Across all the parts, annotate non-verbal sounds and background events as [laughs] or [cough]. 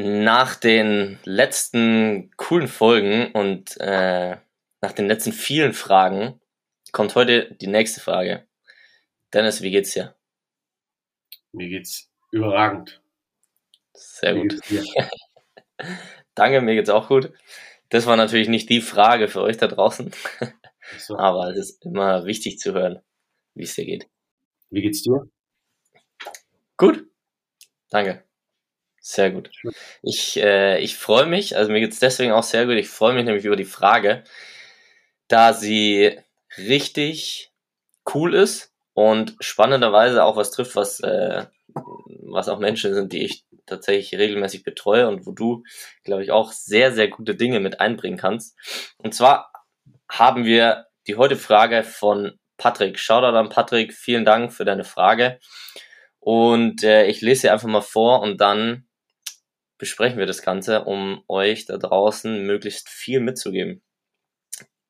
Nach den letzten coolen Folgen und äh, nach den letzten vielen Fragen kommt heute die nächste Frage. Dennis, wie geht's dir? Mir geht's überragend. Sehr gut. [laughs] Danke, mir geht's auch gut. Das war natürlich nicht die Frage für euch da draußen, so. [laughs] aber es ist immer wichtig zu hören, wie es dir geht. Wie geht's dir? Gut. Danke. Sehr gut. Ich, äh, ich freue mich, also mir geht es deswegen auch sehr gut, ich freue mich nämlich über die Frage, da sie richtig cool ist und spannenderweise auch was trifft, was, äh, was auch Menschen sind, die ich tatsächlich regelmäßig betreue und wo du, glaube ich, auch sehr, sehr gute Dinge mit einbringen kannst. Und zwar haben wir die heute Frage von Patrick. Shoutout an Patrick, vielen Dank für deine Frage. Und äh, ich lese sie einfach mal vor und dann besprechen wir das Ganze, um euch da draußen möglichst viel mitzugeben.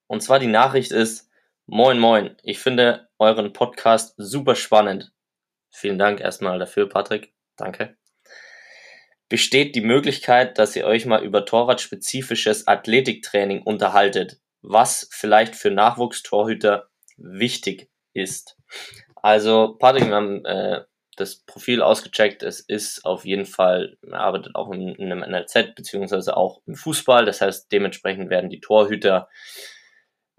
Und zwar die Nachricht ist, moin moin, ich finde euren Podcast super spannend. Vielen Dank erstmal dafür, Patrick. Danke. Besteht die Möglichkeit, dass ihr euch mal über torwartspezifisches Athletiktraining unterhaltet, was vielleicht für Nachwuchstorhüter wichtig ist? Also, Patrick, wir haben äh, das Profil ausgecheckt. Es ist auf jeden Fall, er arbeitet auch in, in einem NLZ beziehungsweise auch im Fußball. Das heißt, dementsprechend werden die Torhüter,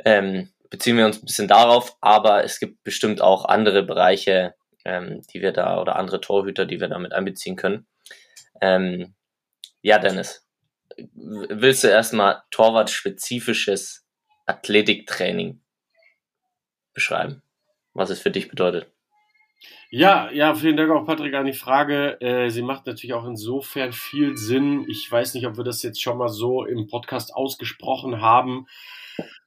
ähm, beziehen wir uns ein bisschen darauf, aber es gibt bestimmt auch andere Bereiche, ähm, die wir da oder andere Torhüter, die wir damit einbeziehen können. Ähm, ja, Dennis, willst du erstmal torwartspezifisches Athletiktraining beschreiben, was es für dich bedeutet? Ja, ja, vielen Dank auch, Patrick, an die Frage. Äh, sie macht natürlich auch insofern viel Sinn. Ich weiß nicht, ob wir das jetzt schon mal so im Podcast ausgesprochen haben.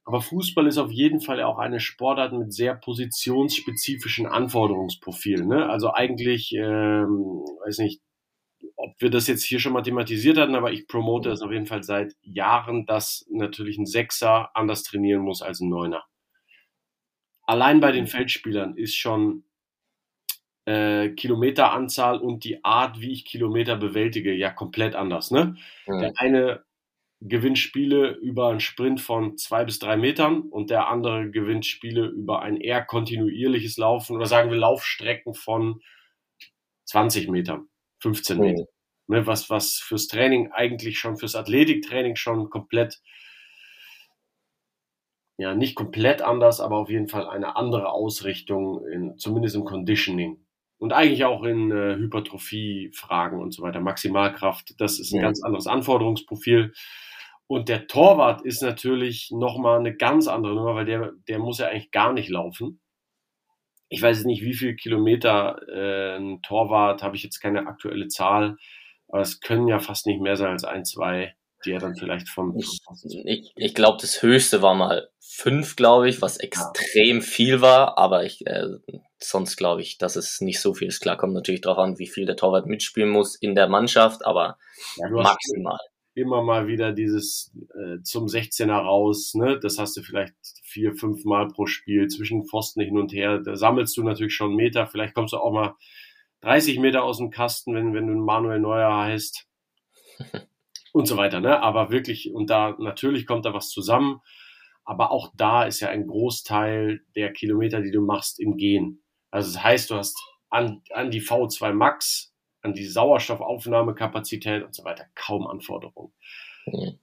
Aber Fußball ist auf jeden Fall auch eine Sportart mit sehr positionsspezifischen Anforderungsprofilen. Ne? Also eigentlich, ähm, weiß nicht, ob wir das jetzt hier schon mal thematisiert hatten, aber ich promote es auf jeden Fall seit Jahren, dass natürlich ein Sechser anders trainieren muss als ein Neuner. Allein bei den Feldspielern ist schon äh, Kilometeranzahl und die Art, wie ich Kilometer bewältige, ja komplett anders. Ne? Mhm. Der eine gewinnt Spiele über einen Sprint von zwei bis drei Metern und der andere gewinnt Spiele über ein eher kontinuierliches Laufen oder sagen wir Laufstrecken von 20 Metern, 15 mhm. Metern. Ne, was, was fürs Training eigentlich schon, fürs Athletiktraining schon komplett, ja, nicht komplett anders, aber auf jeden Fall eine andere Ausrichtung, in, zumindest im Conditioning und eigentlich auch in äh, Hypertrophie-Fragen und so weiter. Maximalkraft, das ist ein ja. ganz anderes Anforderungsprofil. Und der Torwart ist natürlich nochmal eine ganz andere Nummer, weil der, der muss ja eigentlich gar nicht laufen. Ich weiß jetzt nicht, wie viel Kilometer äh, ein Torwart, habe ich jetzt keine aktuelle Zahl, aber es können ja fast nicht mehr sein als ein, zwei die er dann vielleicht vom. Ich, ich, ich glaube, das höchste war mal fünf, glaube ich, was extrem ja. viel war, aber ich, äh, sonst glaube ich, dass es nicht so viel ist. Klar, kommt natürlich darauf an, wie viel der Torwart mitspielen muss in der Mannschaft, aber ja, maximal. Immer mal wieder dieses äh, zum 16er raus, ne? Das hast du vielleicht vier, fünf Mal pro Spiel zwischen Pfosten hin und her. Da sammelst du natürlich schon Meter. Vielleicht kommst du auch mal 30 Meter aus dem Kasten, wenn, wenn du Manuel Neuer heißt. [laughs] und so weiter. Ne? Aber wirklich, und da natürlich kommt da was zusammen. Aber auch da ist ja ein Großteil der Kilometer, die du machst, im Gehen. Also das heißt, du hast an, an die V2 Max an die Sauerstoffaufnahmekapazität und so weiter kaum Anforderungen. Mhm.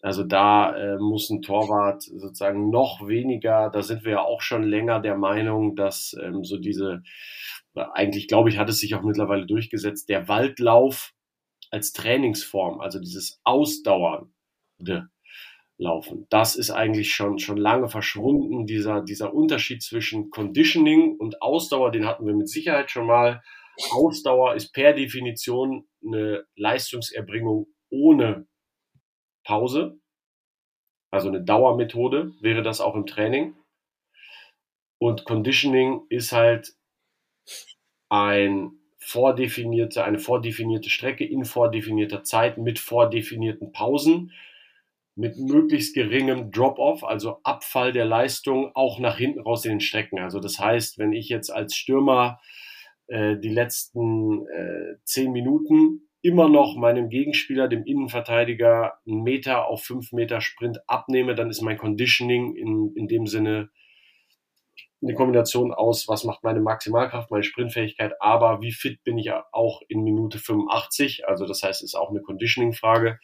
Also da äh, muss ein Torwart sozusagen noch weniger, da sind wir ja auch schon länger der Meinung, dass ähm, so diese, eigentlich glaube ich, hat es sich auch mittlerweile durchgesetzt, der Waldlauf als Trainingsform, also dieses Ausdauernde Laufen, das ist eigentlich schon, schon lange verschwunden. Dieser, dieser Unterschied zwischen Conditioning und Ausdauer, den hatten wir mit Sicherheit schon mal. Ausdauer ist per Definition eine Leistungserbringung ohne Pause. Also eine Dauermethode wäre das auch im Training. Und Conditioning ist halt ein vordefinierte, eine vordefinierte Strecke in vordefinierter Zeit mit vordefinierten Pausen, mit möglichst geringem Drop-off, also Abfall der Leistung auch nach hinten raus in den Strecken. Also das heißt, wenn ich jetzt als Stürmer äh, die letzten äh, zehn Minuten immer noch meinem Gegenspieler, dem Innenverteidiger, einen Meter auf fünf Meter Sprint abnehme, dann ist mein Conditioning in, in dem Sinne eine Kombination aus, was macht meine Maximalkraft, meine Sprintfähigkeit, aber wie fit bin ich auch in Minute 85? Also das heißt, es ist auch eine Conditioning-Frage,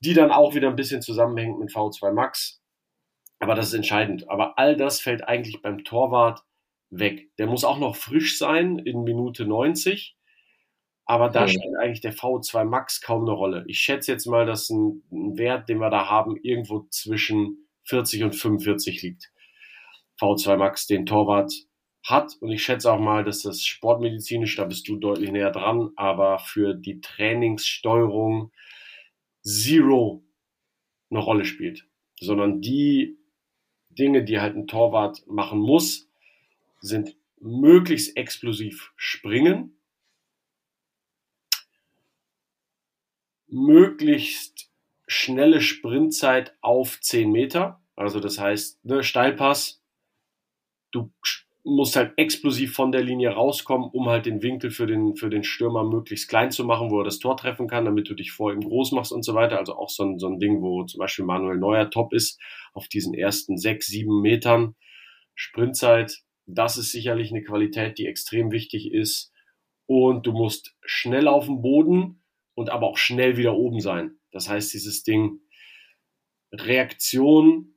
die dann auch wieder ein bisschen zusammenhängt mit V2 Max. Aber das ist entscheidend. Aber all das fällt eigentlich beim Torwart weg. Der muss auch noch frisch sein in Minute 90 aber da mhm. spielt eigentlich der V2 Max kaum eine Rolle. Ich schätze jetzt mal, dass ein, ein, Wert, den wir da haben, irgendwo zwischen 40 und 45 liegt. V2 Max, den Torwart hat. Und ich schätze auch mal, dass das sportmedizinisch, da bist du deutlich näher dran, aber für die Trainingssteuerung Zero eine Rolle spielt. Sondern die Dinge, die halt ein Torwart machen muss, sind möglichst explosiv springen, möglichst schnelle Sprintzeit auf 10 Meter. Also das heißt, ne, Steilpass, du musst halt explosiv von der Linie rauskommen, um halt den Winkel für den, für den Stürmer möglichst klein zu machen, wo er das Tor treffen kann, damit du dich vor ihm groß machst und so weiter. Also auch so ein, so ein Ding, wo zum Beispiel Manuel Neuer top ist, auf diesen ersten sechs, sieben Metern Sprintzeit. Das ist sicherlich eine Qualität, die extrem wichtig ist. Und du musst schnell auf dem Boden, und aber auch schnell wieder oben sein. Das heißt, dieses Ding Reaktion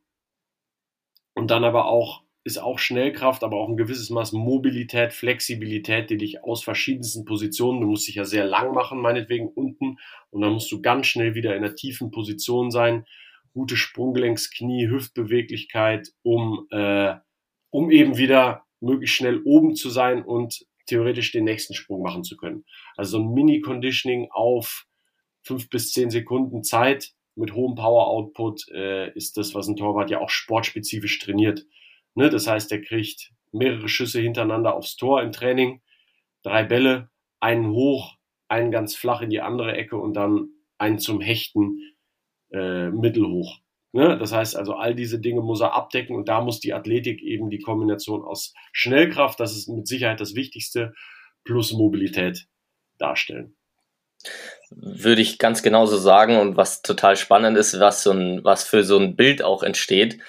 und dann aber auch ist auch Schnellkraft, aber auch ein gewisses Maß Mobilität, Flexibilität, die dich aus verschiedensten Positionen, du musst dich ja sehr lang machen, meinetwegen unten, und dann musst du ganz schnell wieder in einer tiefen Position sein, gute Sprunggelenks, Knie, Hüftbeweglichkeit, um, äh, um eben wieder möglichst schnell oben zu sein und theoretisch den nächsten Sprung machen zu können. Also so ein Mini-Conditioning auf fünf bis zehn Sekunden Zeit mit hohem Power-Output äh, ist das, was ein Torwart ja auch sportspezifisch trainiert. Ne? Das heißt, er kriegt mehrere Schüsse hintereinander aufs Tor im Training, drei Bälle, einen hoch, einen ganz flach in die andere Ecke und dann einen zum Hechten äh, mittelhoch. Ne? Das heißt also, all diese Dinge muss er abdecken und da muss die Athletik eben die Kombination aus Schnellkraft, das ist mit Sicherheit das Wichtigste, plus Mobilität darstellen. Würde ich ganz genauso sagen und was total spannend ist, was so ein, was für so ein Bild auch entsteht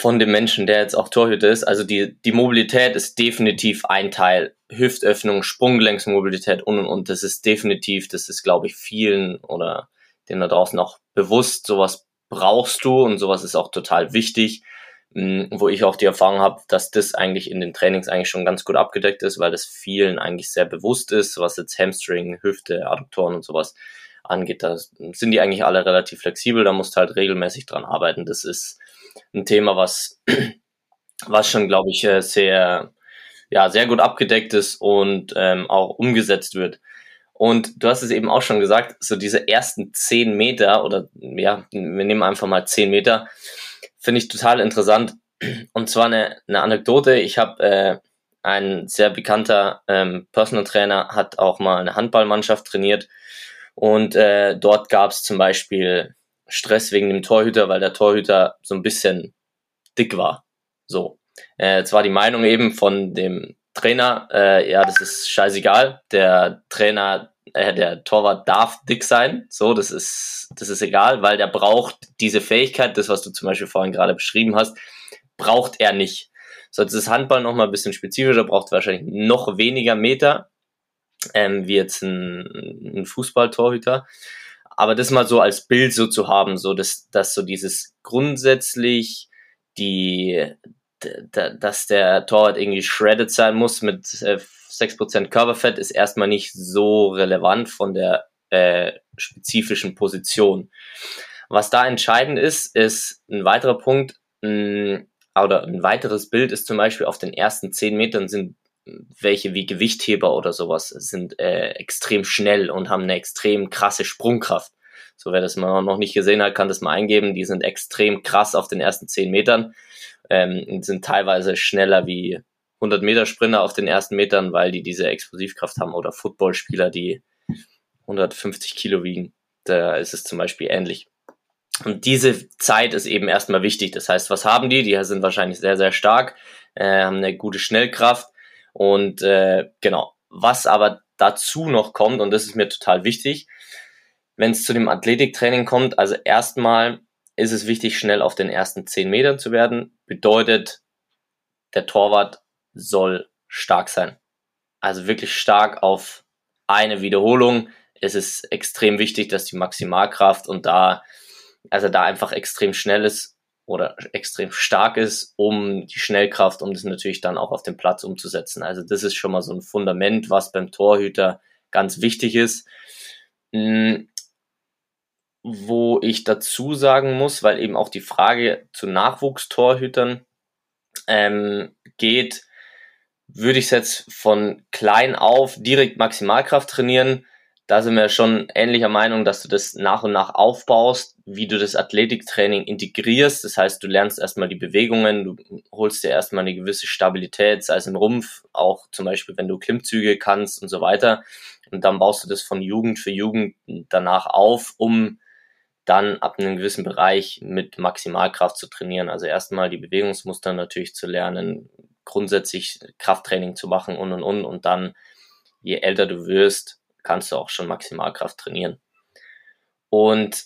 von dem Menschen, der jetzt auch Torhüter ist. Also die, die Mobilität ist definitiv ein Teil. Hüftöffnung, Sprunggelenksmobilität und und und. Das ist definitiv, das ist glaube ich vielen oder denen da draußen auch bewusst. Sowas brauchst du und sowas ist auch total wichtig, mh, wo ich auch die Erfahrung habe, dass das eigentlich in den Trainings eigentlich schon ganz gut abgedeckt ist, weil das vielen eigentlich sehr bewusst ist, was jetzt Hamstring, Hüfte, Adduktoren und sowas angeht. Da sind die eigentlich alle relativ flexibel, da musst du halt regelmäßig dran arbeiten. Das ist ein Thema, was, was schon, glaube ich, äh, sehr, ja, sehr gut abgedeckt ist und ähm, auch umgesetzt wird. Und du hast es eben auch schon gesagt, so diese ersten zehn Meter oder ja, wir nehmen einfach mal zehn Meter, finde ich total interessant. Und zwar eine, eine Anekdote. Ich habe äh, ein sehr bekannter ähm, Personal Trainer hat auch mal eine Handballmannschaft trainiert und äh, dort gab es zum Beispiel Stress wegen dem Torhüter, weil der Torhüter so ein bisschen dick war. So. Äh, jetzt war die Meinung eben von dem Trainer, äh, ja, das ist scheißegal. Der Trainer, äh, der Torwart darf dick sein. So, das ist, das ist egal, weil der braucht diese Fähigkeit, das, was du zum Beispiel vorhin gerade beschrieben hast, braucht er nicht. So, jetzt ist Handball noch mal ein bisschen spezifischer, braucht wahrscheinlich noch weniger Meter. ähm, wie jetzt ein, ein Fußballtorhüter. Aber das mal so als Bild so zu haben, so dass, dass so dieses grundsätzlich die, dass der Torwart irgendwie shredded sein muss mit äh, 6% Körperfett, ist erstmal nicht so relevant von der äh, spezifischen Position. Was da entscheidend ist, ist ein weiterer Punkt, mh, oder ein weiteres Bild ist zum Beispiel auf den ersten 10 Metern sind welche wie Gewichtheber oder sowas sind äh, extrem schnell und haben eine extrem krasse Sprungkraft. So wer das mal noch nicht gesehen hat, kann das mal eingeben. Die sind extrem krass auf den ersten 10 Metern ähm, und sind teilweise schneller wie 100 Meter Sprinter auf den ersten Metern, weil die diese Explosivkraft haben oder Footballspieler, die 150 Kilo wiegen. Da ist es zum Beispiel ähnlich. Und diese Zeit ist eben erstmal wichtig. Das heißt, was haben die? Die sind wahrscheinlich sehr, sehr stark, äh, haben eine gute Schnellkraft. Und äh, genau, was aber dazu noch kommt, und das ist mir total wichtig, wenn es zu dem Athletiktraining kommt, also erstmal ist es wichtig, schnell auf den ersten 10 Metern zu werden. Bedeutet, der Torwart soll stark sein. Also wirklich stark auf eine Wiederholung. Es ist extrem wichtig, dass die Maximalkraft und da also da einfach extrem schnell ist oder extrem stark ist, um die Schnellkraft, um das natürlich dann auch auf dem Platz umzusetzen. Also das ist schon mal so ein Fundament, was beim Torhüter ganz wichtig ist. Hm, wo ich dazu sagen muss, weil eben auch die Frage zu Nachwuchstorhütern ähm, geht, würde ich es jetzt von klein auf direkt Maximalkraft trainieren, da sind wir schon ähnlicher Meinung, dass du das nach und nach aufbaust, wie du das Athletiktraining integrierst. Das heißt, du lernst erstmal die Bewegungen, du holst dir erstmal eine gewisse Stabilität, sei es im Rumpf, auch zum Beispiel, wenn du Klimmzüge kannst und so weiter. Und dann baust du das von Jugend für Jugend danach auf, um dann ab einem gewissen Bereich mit Maximalkraft zu trainieren. Also erstmal die Bewegungsmuster natürlich zu lernen, grundsätzlich Krafttraining zu machen und und und und dann, je älter du wirst, kannst du auch schon Maximalkraft trainieren. Und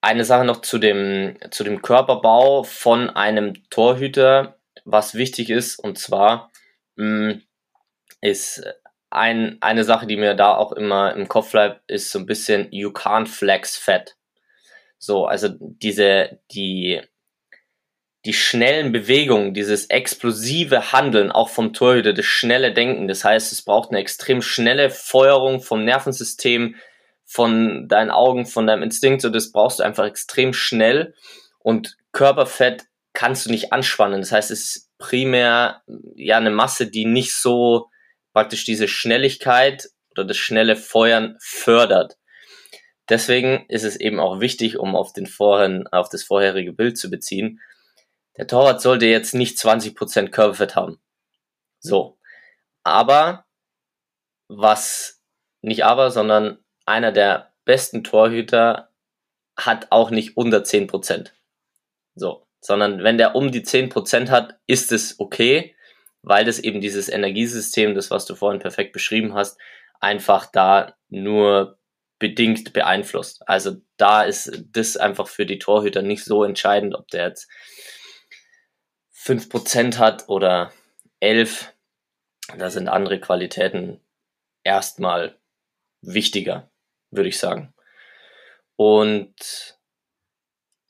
eine Sache noch zu dem, zu dem Körperbau von einem Torhüter, was wichtig ist, und zwar mh, mm, ist ein, eine Sache, die mir da auch immer im Kopf bleibt, ist so ein bisschen you can't flex fat. So, also diese, die, die schnellen Bewegungen, dieses explosive Handeln auch vom Torhüter, das schnelle Denken. Das heißt, es braucht eine extrem schnelle Feuerung vom Nervensystem, von deinen Augen, von deinem Instinkt. So, das brauchst du einfach extrem schnell. Und Körperfett kannst du nicht anspannen. Das heißt, es ist primär ja eine Masse, die nicht so praktisch diese Schnelligkeit oder das schnelle Feuern fördert. Deswegen ist es eben auch wichtig, um auf den vorhin, auf das vorherige Bild zu beziehen, der Torwart sollte jetzt nicht 20% Körperfett haben. So. Aber, was, nicht aber, sondern einer der besten Torhüter hat auch nicht unter 10%. So. Sondern wenn der um die 10% hat, ist es okay, weil das eben dieses Energiesystem, das was du vorhin perfekt beschrieben hast, einfach da nur bedingt beeinflusst. Also da ist das einfach für die Torhüter nicht so entscheidend, ob der jetzt 5% hat oder 11, da sind andere Qualitäten erstmal wichtiger, würde ich sagen. Und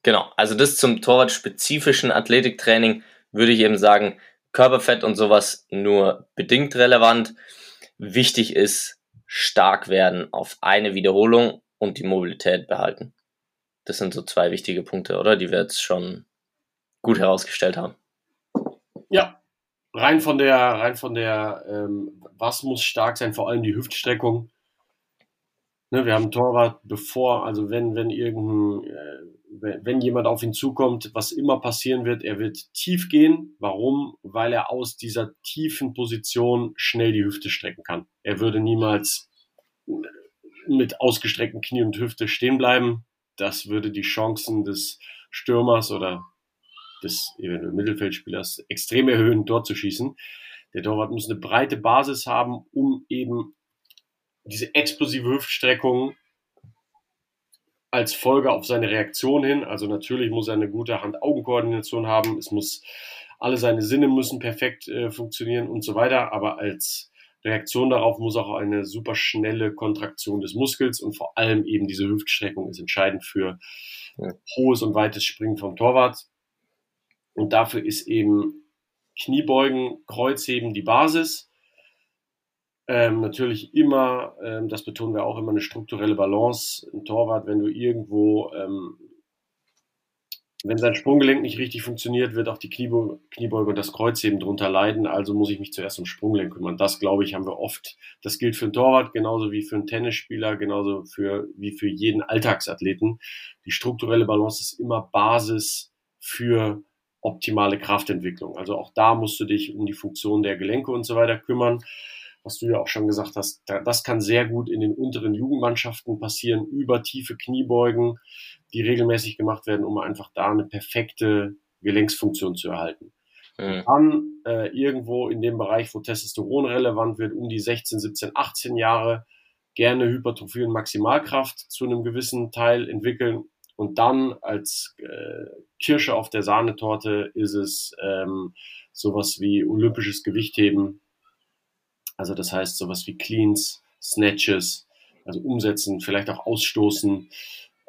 genau, also das zum torwartspezifischen Athletiktraining würde ich eben sagen, Körperfett und sowas nur bedingt relevant. Wichtig ist, stark werden auf eine Wiederholung und die Mobilität behalten. Das sind so zwei wichtige Punkte, oder? Die wir jetzt schon gut herausgestellt haben. Ja, rein von der, rein von der, ähm, was muss stark sein, vor allem die Hüftstreckung. Ne, wir haben Torwart, bevor, also wenn, wenn irgendein, äh, wenn jemand auf ihn zukommt, was immer passieren wird, er wird tief gehen. Warum? Weil er aus dieser tiefen Position schnell die Hüfte strecken kann. Er würde niemals mit ausgestreckten Knie und Hüfte stehen bleiben. Das würde die Chancen des Stürmers oder des eventuell Mittelfeldspielers extrem erhöhen, dort zu schießen. Der Torwart muss eine breite Basis haben, um eben diese explosive Hüftstreckung als Folge auf seine Reaktion hin. Also natürlich muss er eine gute Hand-Augen-Koordination haben. Es muss alle seine Sinne müssen perfekt äh, funktionieren und so weiter. Aber als Reaktion darauf muss auch eine super schnelle Kontraktion des Muskels und vor allem eben diese Hüftstreckung ist entscheidend für hohes und weites Springen vom Torwart. Und dafür ist eben Kniebeugen, Kreuzheben die Basis. Ähm, natürlich immer, ähm, das betonen wir auch immer, eine strukturelle Balance. Ein Torwart, wenn du irgendwo ähm, wenn sein Sprunggelenk nicht richtig funktioniert, wird auch die Kniebe Kniebeuge und das Kreuzheben drunter leiden. Also muss ich mich zuerst um Sprunggelenk kümmern. Das, glaube ich, haben wir oft. Das gilt für einen Torwart genauso wie für einen Tennisspieler, genauso für, wie für jeden Alltagsathleten. Die strukturelle Balance ist immer Basis für optimale Kraftentwicklung. Also auch da musst du dich um die Funktion der Gelenke und so weiter kümmern was du ja auch schon gesagt hast, das kann sehr gut in den unteren Jugendmannschaften passieren, über tiefe Kniebeugen, die regelmäßig gemacht werden, um einfach da eine perfekte Gelenksfunktion zu erhalten. Mhm. Dann äh, irgendwo in dem Bereich, wo Testosteron relevant wird, um die 16, 17, 18 Jahre, gerne Hypertrophie und Maximalkraft zu einem gewissen Teil entwickeln. Und dann als äh, Kirsche auf der Sahnetorte ist es ähm, sowas wie olympisches Gewichtheben, also das heißt sowas wie Cleans, Snatches, also umsetzen, vielleicht auch ausstoßen,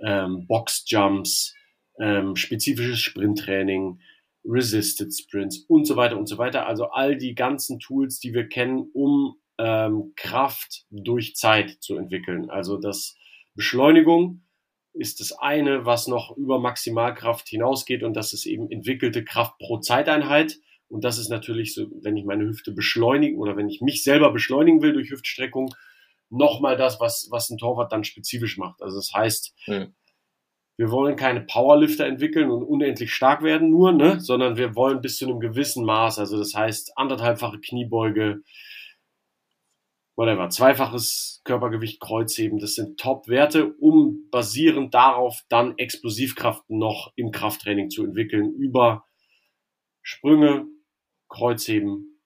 ähm, Boxjumps, ähm, spezifisches Sprinttraining, Resisted Sprints und so weiter und so weiter. Also all die ganzen Tools, die wir kennen, um ähm, Kraft durch Zeit zu entwickeln. Also das Beschleunigung ist das eine, was noch über Maximalkraft hinausgeht und das ist eben entwickelte Kraft pro Zeiteinheit. Und das ist natürlich so, wenn ich meine Hüfte beschleunigen oder wenn ich mich selber beschleunigen will durch Hüftstreckung, nochmal das, was, was ein Torwart dann spezifisch macht. Also das heißt, mhm. wir wollen keine Powerlifter entwickeln und unendlich stark werden nur, ne? sondern wir wollen bis zu einem gewissen Maß, also das heißt anderthalbfache Kniebeuge, whatever, zweifaches Körpergewicht Kreuzheben, das sind Top-Werte, um basierend darauf dann Explosivkraft noch im Krafttraining zu entwickeln über Sprünge, Kreuzheben,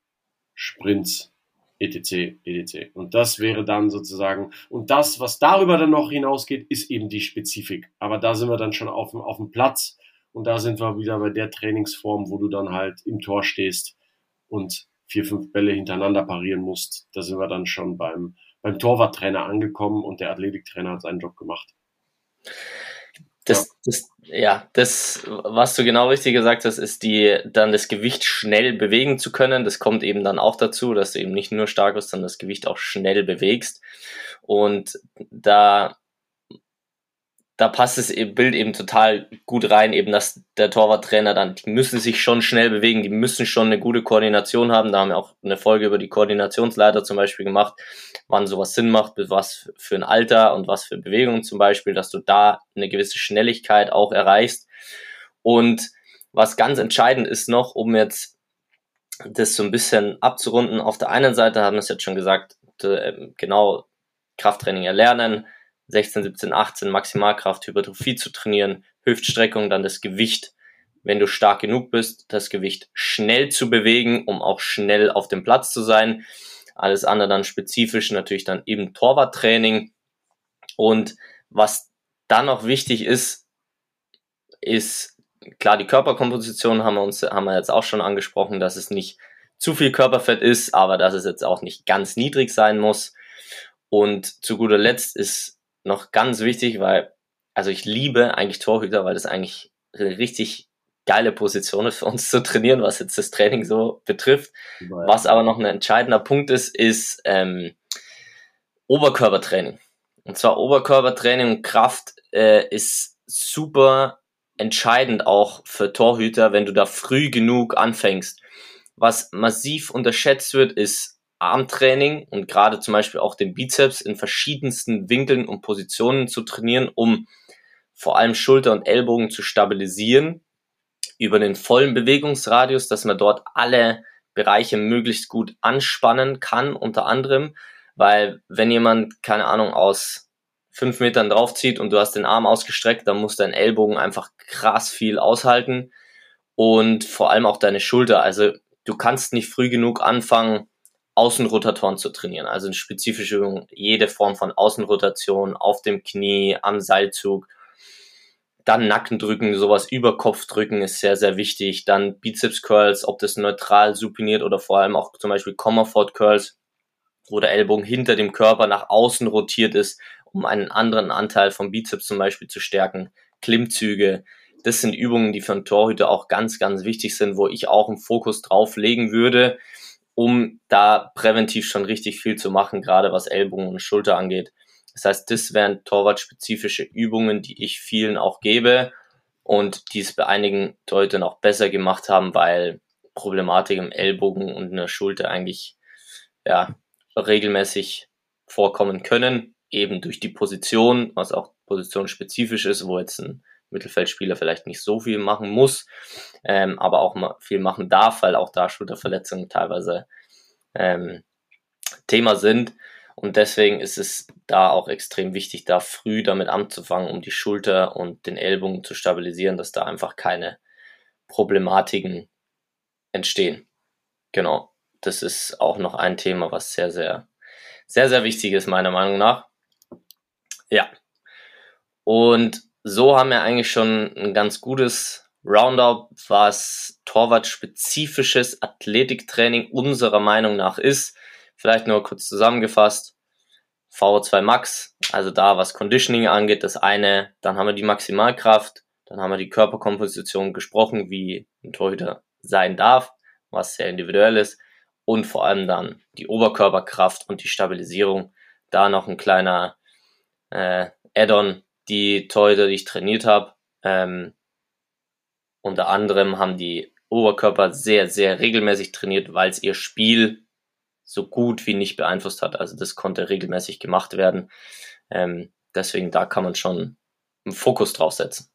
Sprints, etc., etc. Und das wäre dann sozusagen, und das, was darüber dann noch hinausgeht, ist eben die Spezifik. Aber da sind wir dann schon auf dem, auf dem Platz und da sind wir wieder bei der Trainingsform, wo du dann halt im Tor stehst und vier, fünf Bälle hintereinander parieren musst. Da sind wir dann schon beim, beim Torwarttrainer angekommen und der Athletiktrainer hat seinen Job gemacht. Das, ja. das, ja, das, was du genau richtig gesagt hast, ist die, dann das Gewicht schnell bewegen zu können. Das kommt eben dann auch dazu, dass du eben nicht nur stark bist, sondern das Gewicht auch schnell bewegst. Und da da passt das Bild eben total gut rein, eben dass der Torwarttrainer dann, die müssen sich schon schnell bewegen, die müssen schon eine gute Koordination haben. Da haben wir auch eine Folge über die Koordinationsleiter zum Beispiel gemacht, wann sowas Sinn macht, was für ein Alter und was für Bewegungen zum Beispiel, dass du da eine gewisse Schnelligkeit auch erreichst. Und was ganz entscheidend ist noch, um jetzt das so ein bisschen abzurunden, auf der einen Seite haben wir es jetzt schon gesagt, genau Krafttraining erlernen, 16, 17, 18 Maximalkraft, Hypertrophie zu trainieren, Hüftstreckung, dann das Gewicht, wenn du stark genug bist, das Gewicht schnell zu bewegen, um auch schnell auf dem Platz zu sein. Alles andere dann spezifisch natürlich dann eben Torwarttraining. Und was dann noch wichtig ist, ist klar die Körperkomposition haben wir uns haben wir jetzt auch schon angesprochen, dass es nicht zu viel Körperfett ist, aber dass es jetzt auch nicht ganz niedrig sein muss. Und zu guter Letzt ist noch ganz wichtig, weil, also ich liebe eigentlich Torhüter, weil das eigentlich eine richtig geile Position ist für uns zu trainieren, was jetzt das Training so betrifft. Wow. Was aber noch ein entscheidender Punkt ist, ist ähm, Oberkörpertraining. Und zwar Oberkörpertraining und Kraft äh, ist super entscheidend auch für Torhüter, wenn du da früh genug anfängst. Was massiv unterschätzt wird, ist Armtraining und gerade zum Beispiel auch den Bizeps in verschiedensten Winkeln und Positionen zu trainieren, um vor allem Schulter und Ellbogen zu stabilisieren über den vollen Bewegungsradius, dass man dort alle Bereiche möglichst gut anspannen kann, unter anderem, weil wenn jemand, keine Ahnung, aus fünf Metern draufzieht und du hast den Arm ausgestreckt, dann muss dein Ellbogen einfach krass viel aushalten und vor allem auch deine Schulter. Also du kannst nicht früh genug anfangen, Außenrotatoren zu trainieren. Also eine spezifische Übung, jede Form von Außenrotation auf dem Knie, am Seilzug. Dann Nackendrücken, sowas über Kopfdrücken ist sehr, sehr wichtig. Dann Bizeps Curls, ob das neutral supiniert oder vor allem auch zum Beispiel Comerford Curls. wo der Ellbogen hinter dem Körper nach außen rotiert ist, um einen anderen Anteil vom Bizeps zum Beispiel zu stärken. Klimmzüge. Das sind Übungen, die für einen Torhüter auch ganz, ganz wichtig sind, wo ich auch einen Fokus drauf legen würde, um da präventiv schon richtig viel zu machen, gerade was Ellbogen und Schulter angeht. Das heißt, das wären torwartspezifische Übungen, die ich vielen auch gebe und die es bei einigen Torhütern auch besser gemacht haben, weil Problematik im Ellbogen und in der Schulter eigentlich ja, regelmäßig vorkommen können, eben durch die Position, was auch positionsspezifisch ist, wo jetzt ein Mittelfeldspieler vielleicht nicht so viel machen muss, ähm, aber auch mal viel machen darf, weil auch da Schulterverletzungen teilweise ähm, Thema sind. Und deswegen ist es da auch extrem wichtig, da früh damit anzufangen, um die Schulter und den Ellbogen zu stabilisieren, dass da einfach keine Problematiken entstehen. Genau. Das ist auch noch ein Thema, was sehr, sehr, sehr, sehr wichtig ist, meiner Meinung nach. Ja. Und so haben wir eigentlich schon ein ganz gutes Roundup, was Torwart-spezifisches Athletiktraining unserer Meinung nach ist. Vielleicht nur kurz zusammengefasst. VO2 Max, also da was Conditioning angeht, das eine. Dann haben wir die Maximalkraft. Dann haben wir die Körperkomposition gesprochen, wie ein Torhüter sein darf, was sehr individuell ist. Und vor allem dann die Oberkörperkraft und die Stabilisierung. Da noch ein kleiner äh, Add-on, die Torhüter, die ich trainiert habe. Ähm, unter anderem haben die Oberkörper sehr, sehr regelmäßig trainiert, weil es ihr Spiel so gut wie nicht beeinflusst hat. Also das konnte regelmäßig gemacht werden. Ähm, deswegen da kann man schon einen Fokus drauf setzen.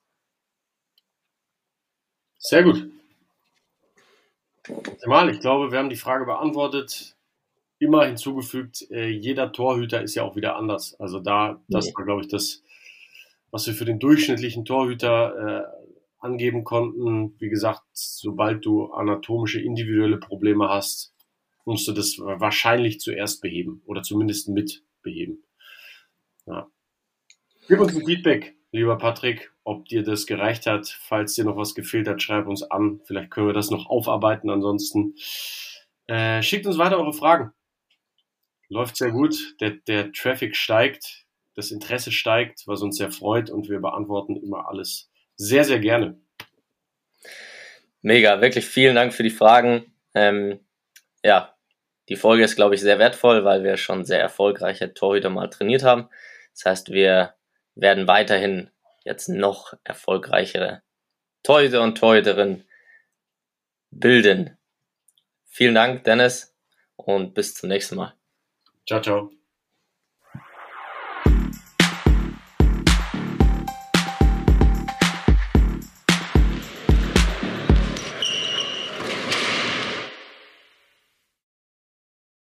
Sehr gut. Mal, ich glaube, wir haben die Frage beantwortet. Immer hinzugefügt, äh, jeder Torhüter ist ja auch wieder anders. Also da, das nee. war, glaube ich, das, was wir für den durchschnittlichen Torhüter äh, angeben konnten. Wie gesagt, sobald du anatomische, individuelle Probleme hast, musst du das wahrscheinlich zuerst beheben oder zumindest mit beheben. Ja. Gib uns ein Feedback, lieber Patrick, ob dir das gereicht hat. Falls dir noch was gefehlt hat, schreib uns an. Vielleicht können wir das noch aufarbeiten. Ansonsten äh, schickt uns weiter eure Fragen. Läuft sehr gut. Der, der Traffic steigt, das Interesse steigt, was uns sehr freut und wir beantworten immer alles sehr, sehr gerne. Mega, wirklich vielen Dank für die Fragen. Ähm, ja, die Folge ist, glaube ich, sehr wertvoll, weil wir schon sehr erfolgreiche Torhüter mal trainiert haben. Das heißt, wir werden weiterhin jetzt noch erfolgreichere Torhüter und Torhüterinnen bilden. Vielen Dank, Dennis, und bis zum nächsten Mal. Ciao, ciao.